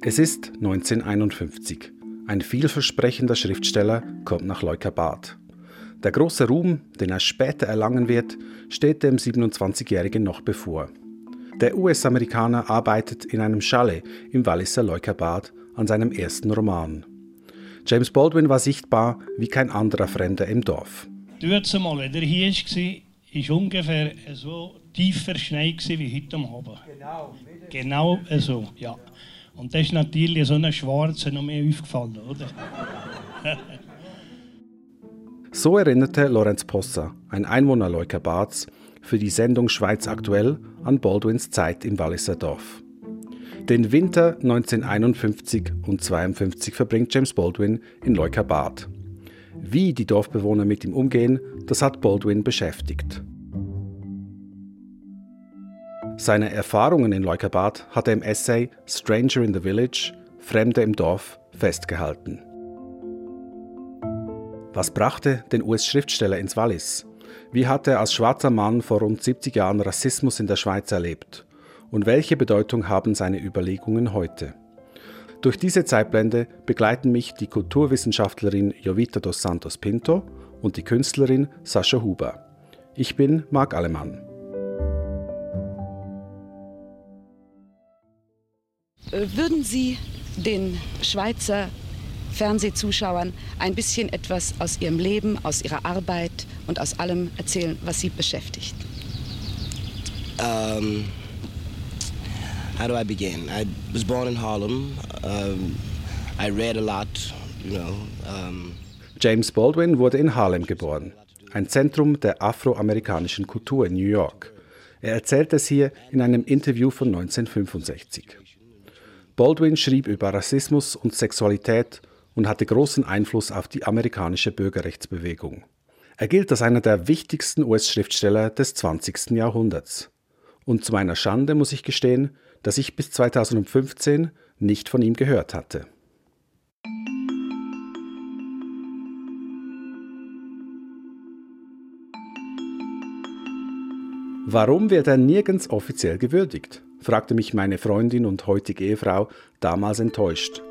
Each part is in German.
Es ist 1951. Ein vielversprechender Schriftsteller kommt nach Leukerbad. Der große Ruhm, den er später erlangen wird, steht dem 27-Jährigen noch bevor. Der US-Amerikaner arbeitet in einem Chalet im Walliser Leukerbad an seinem ersten Roman. James Baldwin war sichtbar wie kein anderer Fremder im Dorf. Dort mal, wenn er hier war, war ungefähr so tief verschneit wie heute Abend. Genau. Genau so, ja. Und das ist natürlich so eine Schwarze noch mehr aufgefallen, oder? so erinnerte Lorenz Possa, ein Einwohner Leukerbads, für die Sendung Schweiz aktuell an Baldwins Zeit im Walliser Dorf. Den Winter 1951 und 52 verbringt James Baldwin in Leukerbad. Wie die Dorfbewohner mit ihm umgehen, das hat Baldwin beschäftigt. Seine Erfahrungen in Leukerbad hat er im Essay Stranger in the Village, Fremde im Dorf, festgehalten. Was brachte den US-Schriftsteller ins Wallis? Wie hat er als schwarzer Mann vor rund 70 Jahren Rassismus in der Schweiz erlebt? Und welche Bedeutung haben seine Überlegungen heute? Durch diese Zeitblende begleiten mich die Kulturwissenschaftlerin Jovita dos Santos Pinto und die Künstlerin Sascha Huber. Ich bin Marc Allemann. Würden Sie den Schweizer Fernsehzuschauern ein bisschen etwas aus Ihrem Leben, aus Ihrer Arbeit und aus allem erzählen, was Sie beschäftigt? Um, how do I begin? I was born in Harlem. Um, I read a lot, you know. Um, James Baldwin wurde in Harlem geboren, ein Zentrum der afroamerikanischen Kultur in New York. Er erzählt es hier in einem Interview von 1965. Baldwin schrieb über Rassismus und Sexualität und hatte großen Einfluss auf die amerikanische Bürgerrechtsbewegung. Er gilt als einer der wichtigsten US-Schriftsteller des 20. Jahrhunderts. Und zu meiner Schande muss ich gestehen, dass ich bis 2015 nicht von ihm gehört hatte. Warum wird er nirgends offiziell gewürdigt? Fragte mich meine Freundin und heutige Ehefrau damals enttäuscht.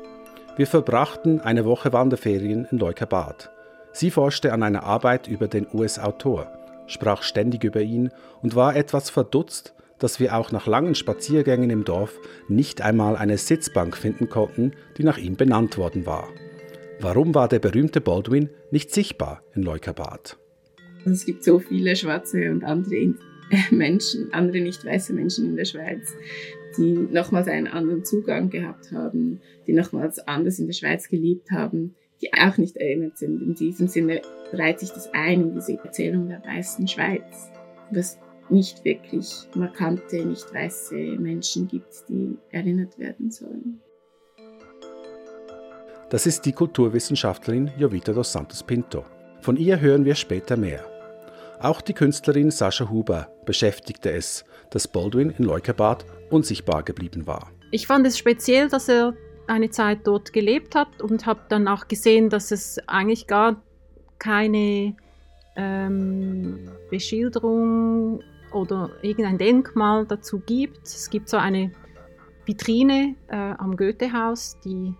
Wir verbrachten eine Woche Wanderferien in Leukerbad. Sie forschte an einer Arbeit über den US-Autor, sprach ständig über ihn und war etwas verdutzt, dass wir auch nach langen Spaziergängen im Dorf nicht einmal eine Sitzbank finden konnten, die nach ihm benannt worden war. Warum war der berühmte Baldwin nicht sichtbar in Leukerbad? Es gibt so viele schwarze und andere Menschen, andere nicht weiße Menschen in der Schweiz, die nochmals einen anderen Zugang gehabt haben, die nochmals anders in der Schweiz gelebt haben, die auch nicht erinnert sind. In diesem Sinne reiht sich das ein in diese Erzählung der weißen Schweiz, was nicht wirklich markante, nicht weiße Menschen gibt, die erinnert werden sollen. Das ist die Kulturwissenschaftlerin Jovita dos Santos Pinto. Von ihr hören wir später mehr. Auch die Künstlerin Sascha Huber beschäftigte es, dass Baldwin in Leukerbad unsichtbar geblieben war. Ich fand es speziell, dass er eine Zeit dort gelebt hat und habe dann auch gesehen, dass es eigentlich gar keine ähm, Beschilderung oder irgendein Denkmal dazu gibt. Es gibt so eine Vitrine äh, am Goethehaus, die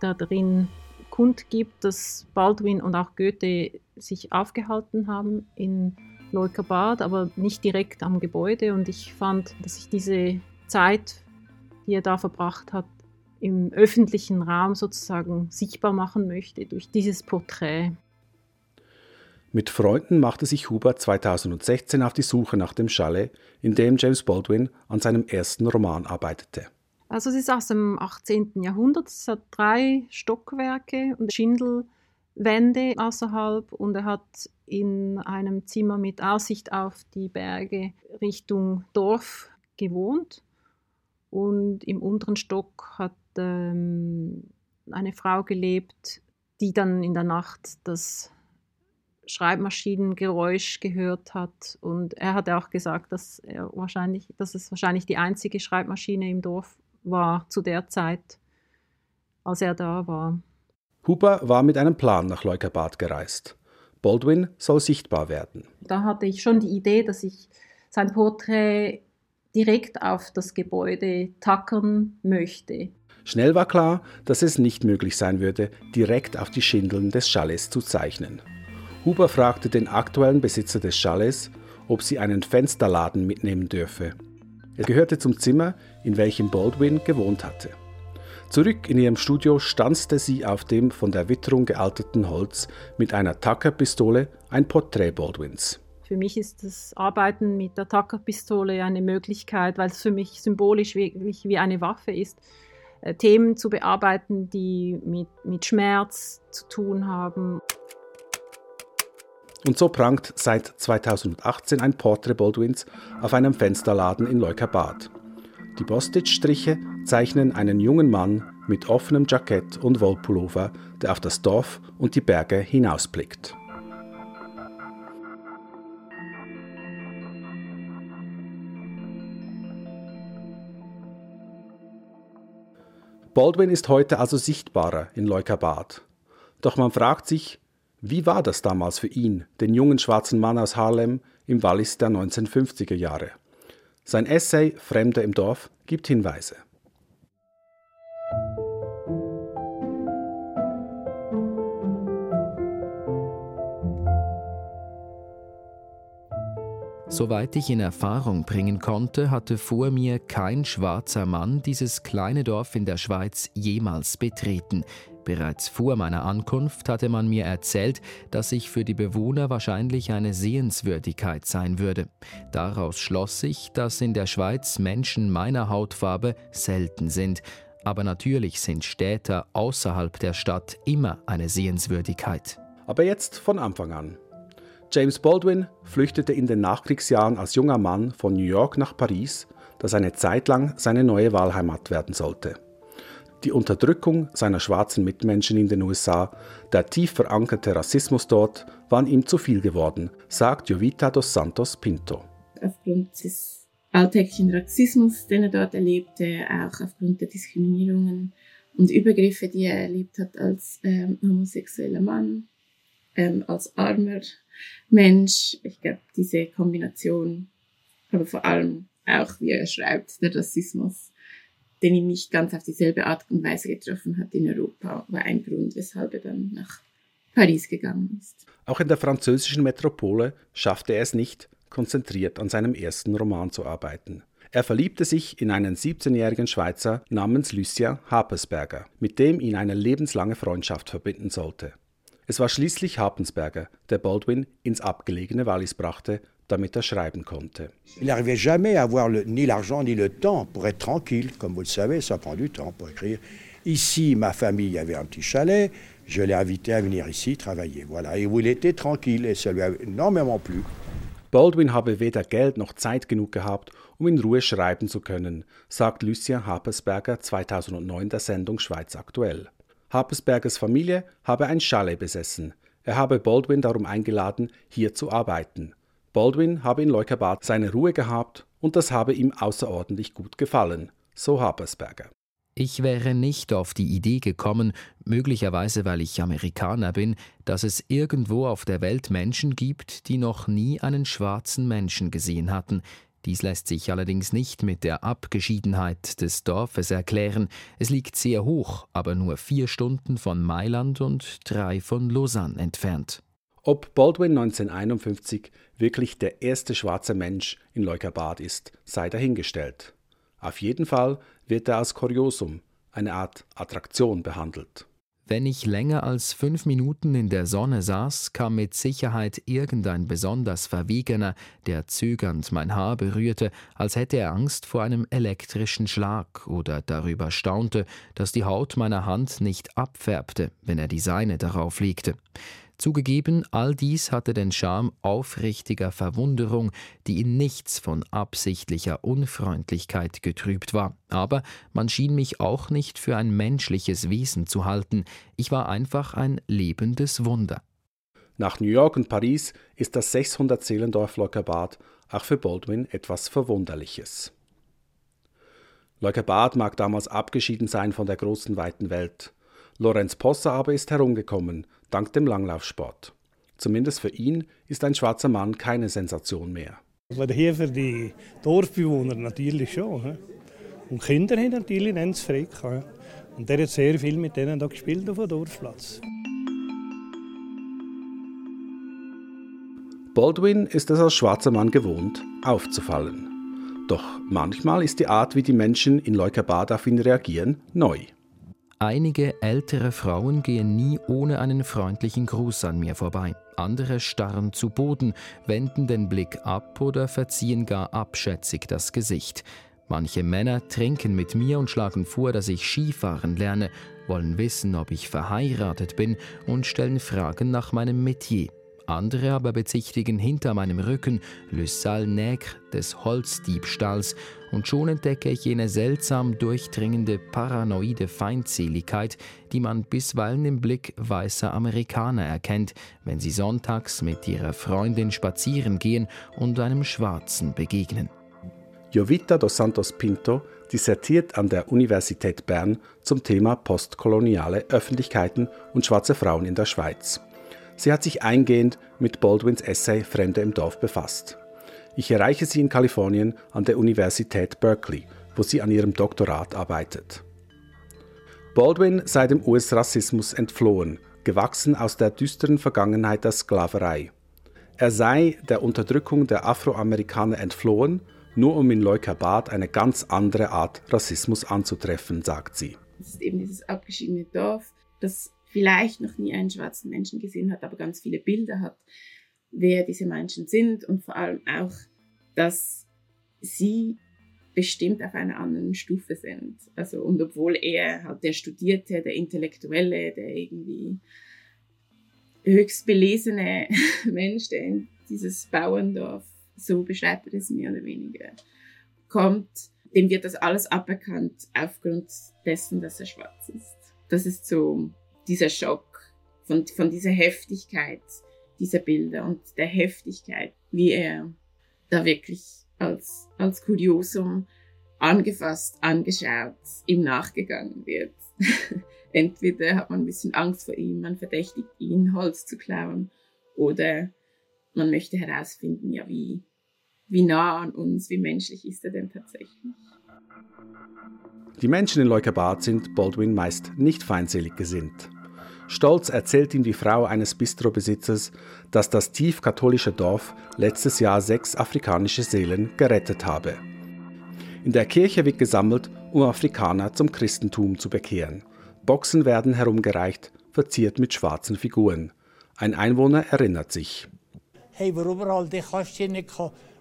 da drin kundgibt, dass Baldwin und auch Goethe sich aufgehalten haben in Leukerbad, aber nicht direkt am Gebäude. Und ich fand, dass ich diese Zeit, die er da verbracht hat, im öffentlichen Raum sozusagen sichtbar machen möchte durch dieses Porträt. Mit Freunden machte sich Huber 2016 auf die Suche nach dem Chalet, in dem James Baldwin an seinem ersten Roman arbeitete. Also es ist aus dem 18. Jahrhundert, es hat drei Stockwerke und Schindelwände außerhalb und er hat in einem Zimmer mit Aussicht auf die Berge Richtung Dorf gewohnt. Und im unteren Stock hat ähm, eine Frau gelebt, die dann in der Nacht das Schreibmaschinengeräusch gehört hat. Und er hat auch gesagt, dass er wahrscheinlich, dass es wahrscheinlich die einzige Schreibmaschine im Dorf war zu der Zeit, als er da war. Huber war mit einem Plan nach Leukerbad gereist. Baldwin soll sichtbar werden. Da hatte ich schon die Idee, dass ich sein Porträt direkt auf das Gebäude tackern möchte. Schnell war klar, dass es nicht möglich sein würde, direkt auf die Schindeln des Chalets zu zeichnen. Huber fragte den aktuellen Besitzer des Chalets, ob sie einen Fensterladen mitnehmen dürfe. Er gehörte zum Zimmer, in welchem Baldwin gewohnt hatte. Zurück in ihrem Studio stanzte sie auf dem von der Witterung gealterten Holz mit einer Tucker-Pistole ein Porträt Baldwins. Für mich ist das Arbeiten mit der Tucker-Pistole eine Möglichkeit, weil es für mich symbolisch wirklich wie eine Waffe ist, äh, Themen zu bearbeiten, die mit, mit Schmerz zu tun haben. Und so prangt seit 2018 ein Portrait Baldwins auf einem Fensterladen in Leukerbad. Die Bostitch-Striche zeichnen einen jungen Mann mit offenem Jackett und Wollpullover, der auf das Dorf und die Berge hinausblickt. Baldwin ist heute also sichtbarer in Leukerbad. Doch man fragt sich, wie war das damals für ihn, den jungen schwarzen Mann aus Harlem im Wallis der 1950er Jahre? Sein Essay Fremde im Dorf gibt Hinweise. Soweit ich in Erfahrung bringen konnte, hatte vor mir kein schwarzer Mann dieses kleine Dorf in der Schweiz jemals betreten. Bereits vor meiner Ankunft hatte man mir erzählt, dass ich für die Bewohner wahrscheinlich eine Sehenswürdigkeit sein würde. Daraus schloss ich, dass in der Schweiz Menschen meiner Hautfarbe selten sind. Aber natürlich sind Städter außerhalb der Stadt immer eine Sehenswürdigkeit. Aber jetzt von Anfang an. James Baldwin flüchtete in den Nachkriegsjahren als junger Mann von New York nach Paris, das eine Zeit lang seine neue Wahlheimat werden sollte. Die Unterdrückung seiner schwarzen Mitmenschen in den USA, der tief verankerte Rassismus dort, waren ihm zu viel geworden, sagt Jovita dos Santos Pinto. Aufgrund des alltäglichen Rassismus, den er dort erlebte, auch aufgrund der Diskriminierungen und Übergriffe, die er erlebt hat als ähm, homosexueller Mann, ähm, als armer Mensch. Ich glaube, diese Kombination, aber vor allem auch, wie er schreibt, der Rassismus, den ihn nicht ganz auf dieselbe Art und Weise getroffen hat in Europa, war ein Grund, weshalb er dann nach Paris gegangen ist. Auch in der französischen Metropole schaffte er es nicht, konzentriert an seinem ersten Roman zu arbeiten. Er verliebte sich in einen 17-jährigen Schweizer namens Lucien Hapersberger, mit dem ihn eine lebenslange Freundschaft verbinden sollte. Es war schließlich Hapensberger, der Baldwin ins abgelegene Wallis brachte, damit er schreiben konnte. Il n'arrivait jamais à avoir le, ni l'argent ni le temps pour être tranquille. Comme vous le savez, ça prend du temps pour écrire. Ici, ma famille avait un petit chalet. Je l'ai invité à venir ici travailler. Voilà. Et où il était tranquille et ça lui a énormément plu. Baldwin habe weder Geld noch Zeit genug gehabt, um in Ruhe schreiben zu können, sagt Lucien Hapersberger 2009 der Sendung Schweiz aktuell. Hapersbergers Familie habe ein Chalet besessen. Er habe Baldwin darum eingeladen, hier zu arbeiten. Baldwin habe in Leukerbad seine Ruhe gehabt und das habe ihm außerordentlich gut gefallen, so Hapersberger. Ich wäre nicht auf die Idee gekommen, möglicherweise weil ich Amerikaner bin, dass es irgendwo auf der Welt Menschen gibt, die noch nie einen schwarzen Menschen gesehen hatten, dies lässt sich allerdings nicht mit der Abgeschiedenheit des Dorfes erklären. Es liegt sehr hoch, aber nur vier Stunden von Mailand und drei von Lausanne entfernt. Ob Baldwin 1951 wirklich der erste schwarze Mensch in Leukerbad ist, sei dahingestellt. Auf jeden Fall wird er als Kuriosum, eine Art Attraktion behandelt. Wenn ich länger als fünf Minuten in der Sonne saß, kam mit Sicherheit irgendein besonders Verwegener, der zögernd mein Haar berührte, als hätte er Angst vor einem elektrischen Schlag oder darüber staunte, dass die Haut meiner Hand nicht abfärbte, wenn er die Seine darauf legte. Zugegeben, all dies hatte den Charme aufrichtiger Verwunderung, die in nichts von absichtlicher Unfreundlichkeit getrübt war. Aber man schien mich auch nicht für ein menschliches Wesen zu halten. Ich war einfach ein lebendes Wunder. Nach New York und Paris ist das 600 Seelendorf Leukerbad auch für Baldwin etwas Verwunderliches. Leukerbad mag damals abgeschieden sein von der großen weiten Welt. Lorenz Posser aber ist herumgekommen, dank dem Langlaufsport. Zumindest für ihn ist ein schwarzer Mann keine Sensation mehr. Aber hier für die Dorfbewohner natürlich schon. Und Kinder haben natürlich einen Frick. Und der hat sehr viel mit denen da gespielt auf dem Dorfplatz. Baldwin ist es als schwarzer Mann gewohnt, aufzufallen. Doch manchmal ist die Art, wie die Menschen in Leukerbad auf ihn reagieren, neu. Einige ältere Frauen gehen nie ohne einen freundlichen Gruß an mir vorbei. Andere starren zu Boden, wenden den Blick ab oder verziehen gar abschätzig das Gesicht. Manche Männer trinken mit mir und schlagen vor, dass ich Skifahren lerne, wollen wissen, ob ich verheiratet bin und stellen Fragen nach meinem Metier. Andere aber bezichtigen hinter meinem Rücken Le Sal Nègre des Holzdiebstahls und schon entdecke ich jene seltsam durchdringende paranoide Feindseligkeit, die man bisweilen im Blick weißer Amerikaner erkennt, wenn sie sonntags mit ihrer Freundin spazieren gehen und einem Schwarzen begegnen. Jovita dos Santos Pinto dissertiert an der Universität Bern zum Thema postkoloniale Öffentlichkeiten und schwarze Frauen in der Schweiz. Sie hat sich eingehend mit Baldwins Essay Fremde im Dorf befasst. Ich erreiche sie in Kalifornien an der Universität Berkeley, wo sie an ihrem Doktorat arbeitet. Baldwin sei dem US-Rassismus entflohen, gewachsen aus der düsteren Vergangenheit der Sklaverei. Er sei der Unterdrückung der Afroamerikaner entflohen, nur um in Leukerbad eine ganz andere Art Rassismus anzutreffen, sagt sie. Es ist eben dieses abgeschiedene Dorf, das vielleicht noch nie einen schwarzen Menschen gesehen hat, aber ganz viele Bilder hat, wer diese Menschen sind und vor allem auch, dass sie bestimmt auf einer anderen Stufe sind. Also, und obwohl er halt der Studierte, der Intellektuelle, der irgendwie höchst belesene Mensch, der in dieses Bauerndorf, so beschreibt er es mehr oder weniger, kommt, dem wird das alles aberkannt aufgrund dessen, dass er schwarz ist. Das ist so dieser Schock, von, von dieser Heftigkeit dieser Bilder und der Heftigkeit, wie er da wirklich als, als Kuriosum angefasst, angeschaut, ihm nachgegangen wird. Entweder hat man ein bisschen Angst vor ihm, man verdächtigt ihn, Holz zu klauen, oder man möchte herausfinden, ja, wie, wie nah an uns, wie menschlich ist er denn tatsächlich. Die Menschen in Leukerbad sind Baldwin meist nicht feindselig gesinnt. Stolz erzählt ihm die Frau eines Bistrobesitzers, dass das tiefkatholische Dorf letztes Jahr sechs afrikanische Seelen gerettet habe. In der Kirche wird gesammelt, um Afrikaner zum Christentum zu bekehren. Boxen werden herumgereicht, verziert mit schwarzen Figuren. Ein Einwohner erinnert sich. Hey, warum all die Kasten nicht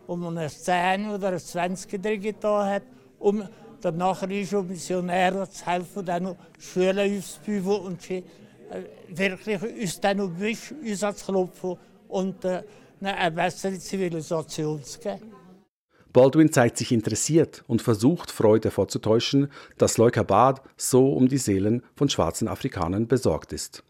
um eine 10 oder eine 20 drin hat, um dann nachher ist um Missionäre zu helfen, dann Schulen aufzubauen und äh, wirklich uns dann um uns anzuklopfen und äh, eine bessere Zivilisation zu geben. Baldwin zeigt sich interessiert und versucht Freude vorzutäuschen, dass Leukabad so um die Seelen von schwarzen Afrikanern besorgt ist.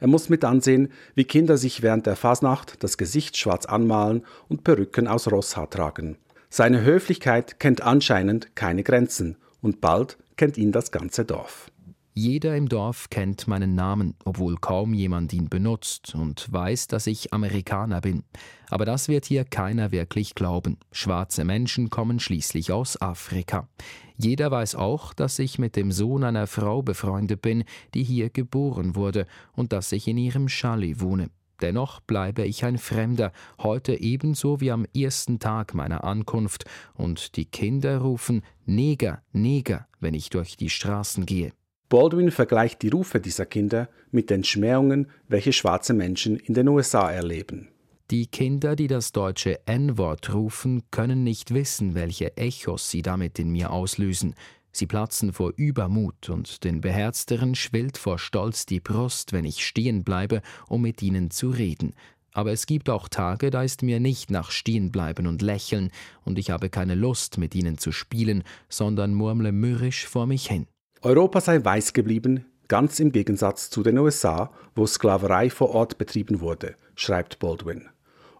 Er muss mit ansehen, wie Kinder sich während der Fasnacht das Gesicht schwarz anmalen und Perücken aus Rosshaar tragen. Seine Höflichkeit kennt anscheinend keine Grenzen und bald kennt ihn das ganze Dorf. Jeder im Dorf kennt meinen Namen, obwohl kaum jemand ihn benutzt und weiß, dass ich Amerikaner bin. Aber das wird hier keiner wirklich glauben. Schwarze Menschen kommen schließlich aus Afrika. Jeder weiß auch, dass ich mit dem Sohn einer Frau befreundet bin, die hier geboren wurde und dass ich in ihrem Chalet wohne. Dennoch bleibe ich ein Fremder, heute ebenso wie am ersten Tag meiner Ankunft, und die Kinder rufen Neger, Neger, wenn ich durch die Straßen gehe. Baldwin vergleicht die Rufe dieser Kinder mit den Schmähungen, welche schwarze Menschen in den USA erleben. Die Kinder, die das deutsche N-Wort rufen, können nicht wissen, welche Echos sie damit in mir auslösen. Sie platzen vor Übermut und den Beherzteren schwillt vor Stolz die Brust, wenn ich stehen bleibe, um mit ihnen zu reden. Aber es gibt auch Tage, da ist mir nicht nach Stehenbleiben und Lächeln, und ich habe keine Lust, mit ihnen zu spielen, sondern murmle mürrisch vor mich hin. Europa sei weiß geblieben, ganz im Gegensatz zu den USA, wo Sklaverei vor Ort betrieben wurde, schreibt Baldwin.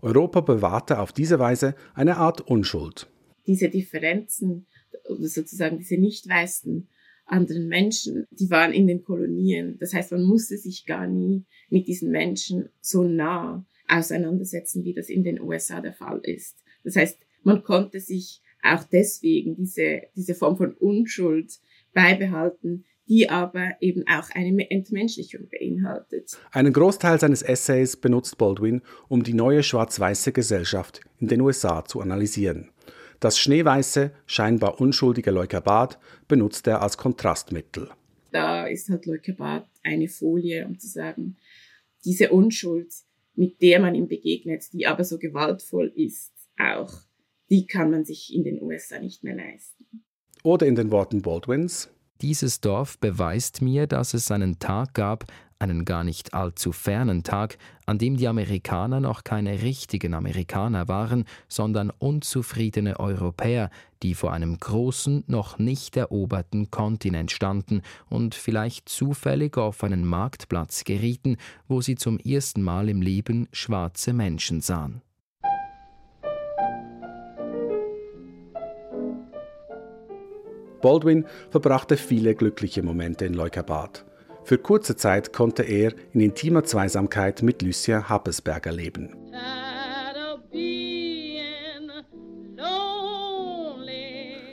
Europa bewahrte auf diese Weise eine Art Unschuld. Diese Differenzen oder sozusagen diese nicht weißen anderen Menschen, die waren in den Kolonien. Das heißt, man musste sich gar nie mit diesen Menschen so nah auseinandersetzen, wie das in den USA der Fall ist. Das heißt, man konnte sich auch deswegen diese, diese Form von Unschuld beibehalten, die aber eben auch eine Entmenschlichung beinhaltet. Einen Großteil seines Essays benutzt Baldwin, um die neue schwarz-weiße Gesellschaft in den USA zu analysieren. Das schneeweiße, scheinbar unschuldige Leukerbad benutzt er als Kontrastmittel. Da ist halt Leukerbad eine Folie, um zu sagen, diese Unschuld, mit der man ihm begegnet, die aber so gewaltvoll ist, auch, die kann man sich in den USA nicht mehr leisten. Oder in den Worten Baldwins, dieses Dorf beweist mir, dass es einen Tag gab, einen gar nicht allzu fernen Tag, an dem die Amerikaner noch keine richtigen Amerikaner waren, sondern unzufriedene Europäer, die vor einem großen, noch nicht eroberten Kontinent standen und vielleicht zufällig auf einen Marktplatz gerieten, wo sie zum ersten Mal im Leben schwarze Menschen sahen. Baldwin verbrachte viele glückliche Momente in Leukerbad. Für kurze Zeit konnte er in intimer Zweisamkeit mit Lucia Happesberger leben.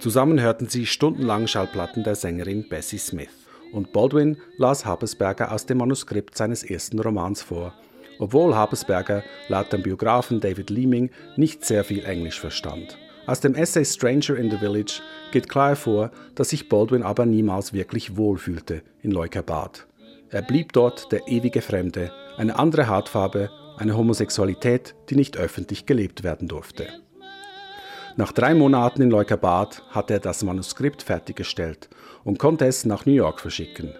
Zusammen hörten sie stundenlang Schallplatten der Sängerin Bessie Smith. Und Baldwin las Happesberger aus dem Manuskript seines ersten Romans vor, obwohl Happesberger laut dem Biografen David Leeming nicht sehr viel Englisch verstand. Aus dem Essay Stranger in the Village geht klar hervor, dass sich Baldwin aber niemals wirklich wohlfühlte in Leukerbad. Er blieb dort der ewige Fremde, eine andere Hautfarbe, eine Homosexualität, die nicht öffentlich gelebt werden durfte. Nach drei Monaten in Leukerbad hatte er das Manuskript fertiggestellt und konnte es nach New York verschicken.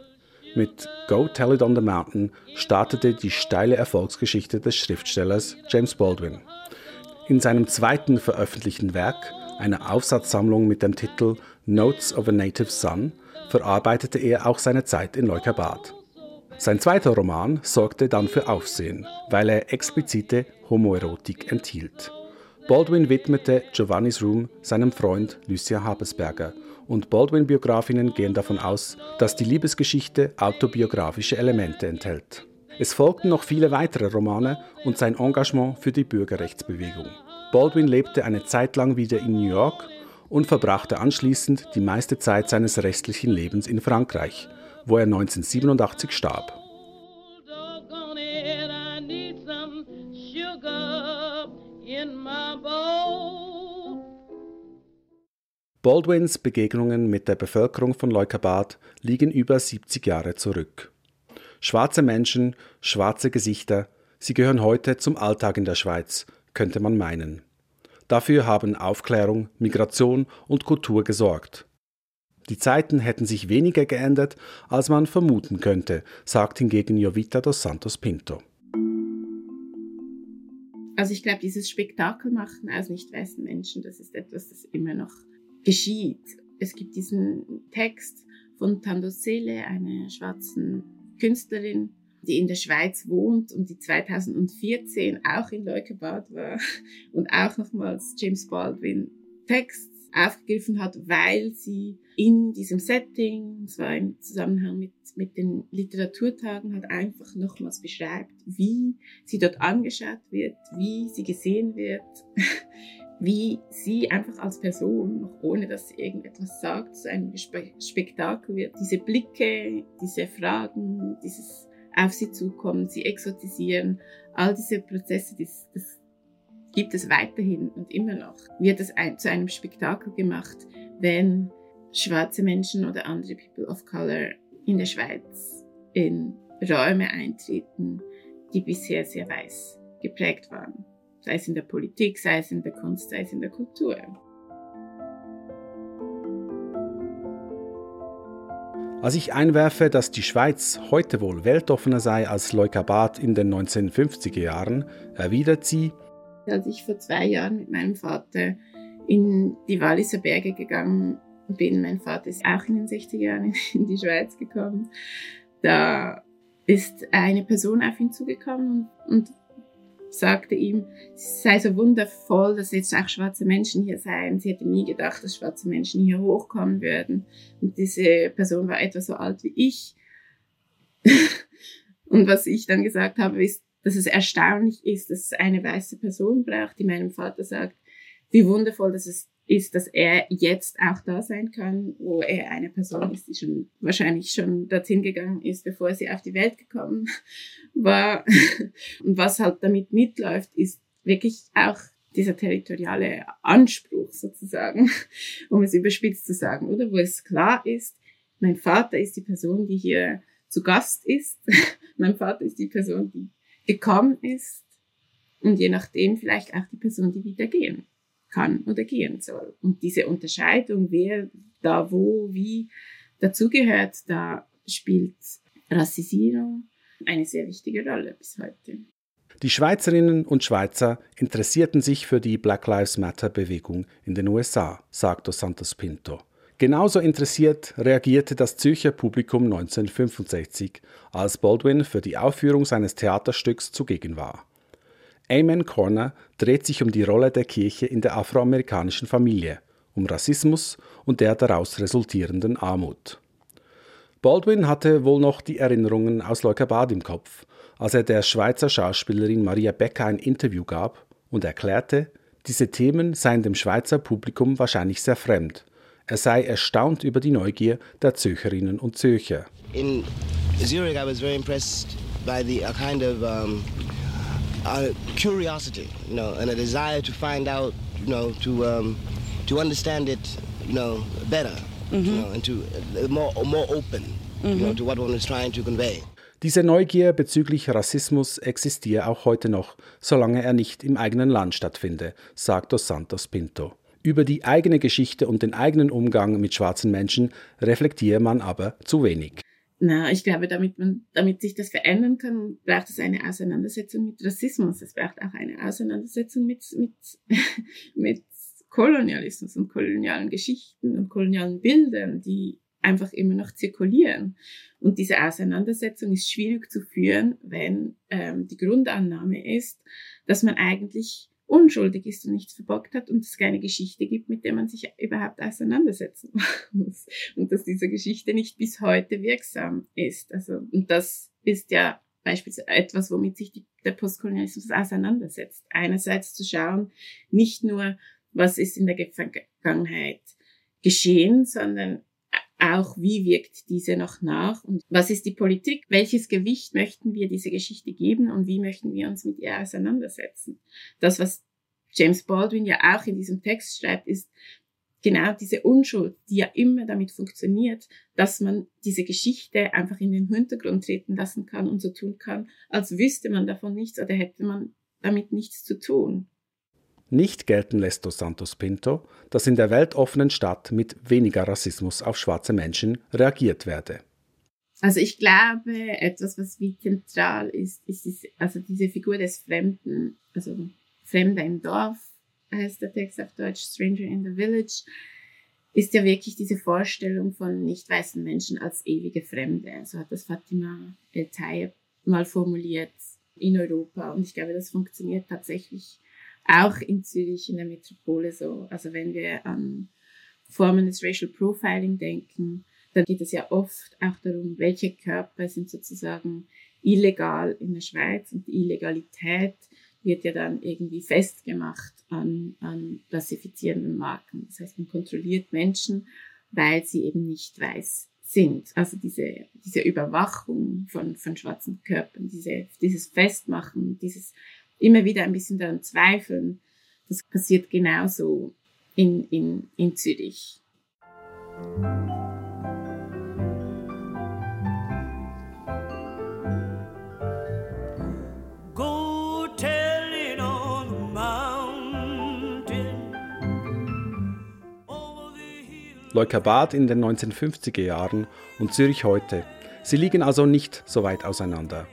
Mit Go Tell It on the Mountain startete die steile Erfolgsgeschichte des Schriftstellers James Baldwin. In seinem zweiten veröffentlichten Werk, einer Aufsatzsammlung mit dem Titel Notes of a Native Son, verarbeitete er auch seine Zeit in Leukabad. Sein zweiter Roman sorgte dann für Aufsehen, weil er explizite Homoerotik enthielt. Baldwin widmete Giovanni's Room seinem Freund Lucia Habesberger und Baldwin-Biografinnen gehen davon aus, dass die Liebesgeschichte autobiografische Elemente enthält. Es folgten noch viele weitere Romane und sein Engagement für die Bürgerrechtsbewegung. Baldwin lebte eine Zeit lang wieder in New York und verbrachte anschließend die meiste Zeit seines restlichen Lebens in Frankreich, wo er 1987 starb. Baldwins Begegnungen mit der Bevölkerung von Leukabad liegen über 70 Jahre zurück. Schwarze Menschen, schwarze Gesichter, sie gehören heute zum Alltag in der Schweiz, könnte man meinen. Dafür haben Aufklärung, Migration und Kultur gesorgt. Die Zeiten hätten sich weniger geändert, als man vermuten könnte, sagt hingegen Jovita dos Santos Pinto. Also ich glaube, dieses Spektakel machen aus nicht weißen Menschen, das ist etwas, das immer noch geschieht. Es gibt diesen Text von Tando Sele, einer schwarzen Künstlerin, die in der Schweiz wohnt und die 2014 auch in Leukebad war und auch nochmals James Baldwin Text aufgegriffen hat, weil sie in diesem Setting, zwar im Zusammenhang mit, mit den Literaturtagen, halt einfach nochmals beschreibt, wie sie dort angeschaut wird, wie sie gesehen wird, wie sie einfach als Person, noch ohne dass sie irgendetwas sagt, zu einem Spektakel wird. Diese Blicke, diese Fragen, dieses auf sie zukommen, sie exotisieren, all diese Prozesse, das, das gibt es weiterhin und immer noch. Wird es ein, zu einem Spektakel gemacht, wenn schwarze Menschen oder andere People of Color in der Schweiz in Räume eintreten, die bisher sehr weiß geprägt waren sei es in der Politik, sei es in der Kunst, sei es in der Kultur. Als ich einwerfe, dass die Schweiz heute wohl weltoffener sei als Leukerbad in den 1950er Jahren, erwidert sie, als ich vor zwei Jahren mit meinem Vater in die Walliser Berge gegangen bin, mein Vater ist auch in den 60er Jahren in die Schweiz gekommen, da ist eine Person auf ihn zugekommen und sagte ihm, es sei so wundervoll, dass jetzt auch schwarze Menschen hier seien. Sie hätte nie gedacht, dass schwarze Menschen hier hochkommen würden. Und diese Person war etwa so alt wie ich. und was ich dann gesagt habe, ist, dass es erstaunlich ist, dass es eine weiße Person braucht, die meinem Vater sagt, wie wundervoll, dass es ist, dass er jetzt auch da sein kann, wo er eine Person ist, die schon wahrscheinlich schon dorthin gegangen ist, bevor sie auf die Welt gekommen war. Und was halt damit mitläuft, ist wirklich auch dieser territoriale Anspruch sozusagen, um es überspitzt zu sagen, oder? Wo es klar ist, mein Vater ist die Person, die hier zu Gast ist. mein Vater ist die Person, die gekommen ist. Und je nachdem vielleicht auch die Person, die wieder gehen kann oder gehen soll. Und diese Unterscheidung, wer da wo, wie dazugehört, da spielt Rassisierung eine sehr wichtige Rolle bis heute. Die Schweizerinnen und Schweizer interessierten sich für die Black Lives Matter-Bewegung in den USA, sagt Dos Santos Pinto. Genauso interessiert reagierte das Zürcher Publikum 1965, als Baldwin für die Aufführung seines Theaterstücks zugegen war. Amen Corner dreht sich um die Rolle der Kirche in der afroamerikanischen Familie, um Rassismus und der daraus resultierenden Armut. Baldwin hatte wohl noch die Erinnerungen aus Leukerbad im Kopf, als er der Schweizer Schauspielerin Maria Becker ein Interview gab und erklärte, diese Themen seien dem Schweizer Publikum wahrscheinlich sehr fremd. Er sei erstaunt über die Neugier der Zürcherinnen und Zürcher. In Zurich I was very impressed by the kind of um, a curiosity, you know, and a desire to find out, you know, to um, to understand it, you know, better, mm -hmm. you know, and to uh, more more open, mm -hmm. you know, mhm. to what one is trying to convey. Diese Neugier bezüglich Rassismus existiere auch heute noch, solange er nicht im eigenen Land stattfinde, sagt Dos Santos Pinto. Über die eigene Geschichte und den eigenen Umgang mit schwarzen Menschen reflektiere man aber zu wenig. Na, ich glaube, damit man, damit sich das verändern kann, braucht es eine Auseinandersetzung mit Rassismus. Es braucht auch eine Auseinandersetzung mit, mit, mit Kolonialismus und kolonialen Geschichten und kolonialen Bildern, die einfach immer noch zirkulieren. Und diese Auseinandersetzung ist schwierig zu führen, wenn ähm, die Grundannahme ist, dass man eigentlich unschuldig ist und nichts verbockt hat und es keine Geschichte gibt, mit der man sich überhaupt auseinandersetzen muss. Und dass diese Geschichte nicht bis heute wirksam ist. Also, und das ist ja beispielsweise etwas, womit sich die, der Postkolonialismus auseinandersetzt. Einerseits zu schauen, nicht nur, was ist in der Vergangenheit geschehen, sondern auch, wie wirkt diese noch nach und was ist die Politik, welches Gewicht möchten wir dieser Geschichte geben und wie möchten wir uns mit ihr auseinandersetzen. Das, was James Baldwin ja auch in diesem Text schreibt, ist genau diese Unschuld, die ja immer damit funktioniert, dass man diese Geschichte einfach in den Hintergrund treten lassen kann und so tun kann, als wüsste man davon nichts oder hätte man damit nichts zu tun. Nicht gelten lässt Dos Santos Pinto, dass in der weltoffenen Stadt mit weniger Rassismus auf schwarze Menschen reagiert werde. Also ich glaube, etwas, was wie zentral ist, ist, ist also diese Figur des Fremden, also Fremder im Dorf heißt der Text auf Deutsch, Stranger in the Village, ist ja wirklich diese Vorstellung von nicht weißen Menschen als ewige Fremde. So hat das Fatima El Tayeb mal formuliert in Europa. Und ich glaube, das funktioniert tatsächlich auch in Zürich, in der Metropole so. Also wenn wir an Formen des Racial Profiling denken, dann geht es ja oft auch darum, welche Körper sind sozusagen illegal in der Schweiz und die Illegalität wird ja dann irgendwie festgemacht an, an klassifizierenden Marken. Das heißt, man kontrolliert Menschen, weil sie eben nicht weiß sind. Also diese, diese Überwachung von, von schwarzen Körpern, diese, dieses Festmachen, dieses immer wieder ein bisschen daran zweifeln. Das passiert genauso in, in, in Zürich. Leukerbad in den 1950er Jahren und Zürich heute. Sie liegen also nicht so weit auseinander.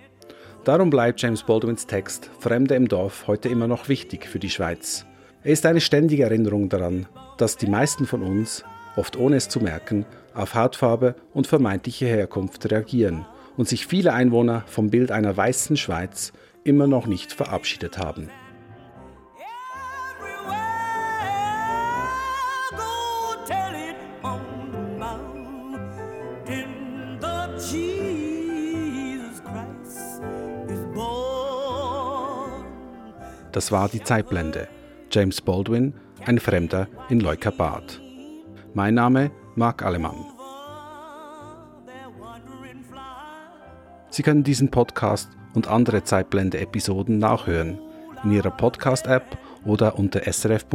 Darum bleibt James Baldwins Text Fremde im Dorf heute immer noch wichtig für die Schweiz. Er ist eine ständige Erinnerung daran, dass die meisten von uns, oft ohne es zu merken, auf Hautfarbe und vermeintliche Herkunft reagieren und sich viele Einwohner vom Bild einer weißen Schweiz immer noch nicht verabschiedet haben. Das war die Zeitblende. James Baldwin Ein Fremder in Leukerbad. Mein Name Marc Alemann. Sie können diesen Podcast und andere Zeitblende-Episoden nachhören in Ihrer Podcast-App oder unter srf.ch-audio.